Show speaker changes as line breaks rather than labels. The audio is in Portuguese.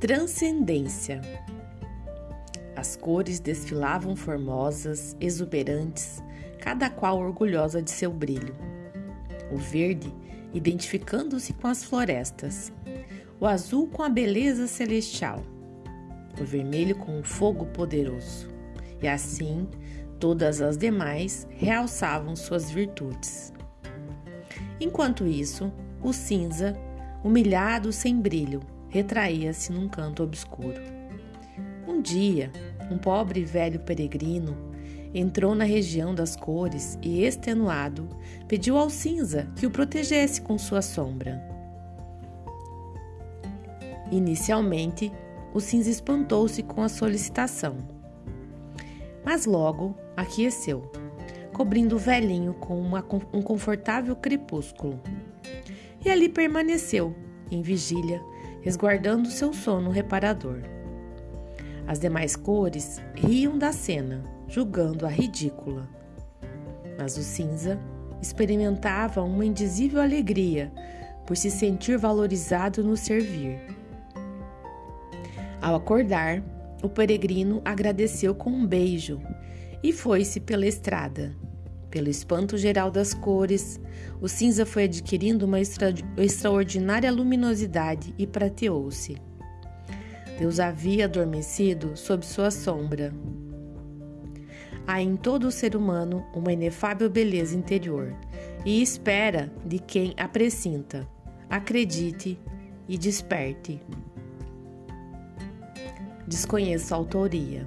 Transcendência. As cores desfilavam formosas, exuberantes, cada qual orgulhosa de seu brilho. O verde, identificando-se com as florestas, o azul com a beleza celestial, o vermelho com o fogo poderoso. E assim, todas as demais realçavam suas virtudes. Enquanto isso, o cinza, humilhado sem brilho, retraía-se num canto obscuro. Um dia, um pobre velho peregrino entrou na região das cores e, extenuado, pediu ao cinza que o protegesse com sua sombra. Inicialmente, o cinza espantou-se com a solicitação, mas logo aqueceu, cobrindo o velhinho com uma, um confortável crepúsculo. E ali permaneceu, em vigília, resguardando seu sono reparador. As demais cores riam da cena, julgando-a ridícula. Mas o cinza experimentava uma indizível alegria por se sentir valorizado no servir. Ao acordar, o peregrino agradeceu com um beijo e foi-se pela estrada. Pelo espanto geral das cores, o cinza foi adquirindo uma extra, extraordinária luminosidade e prateou-se. Deus havia adormecido sob sua sombra. Há em todo o ser humano uma inefável beleza interior e espera de quem a precinta, acredite e desperte. Desconheço a autoria.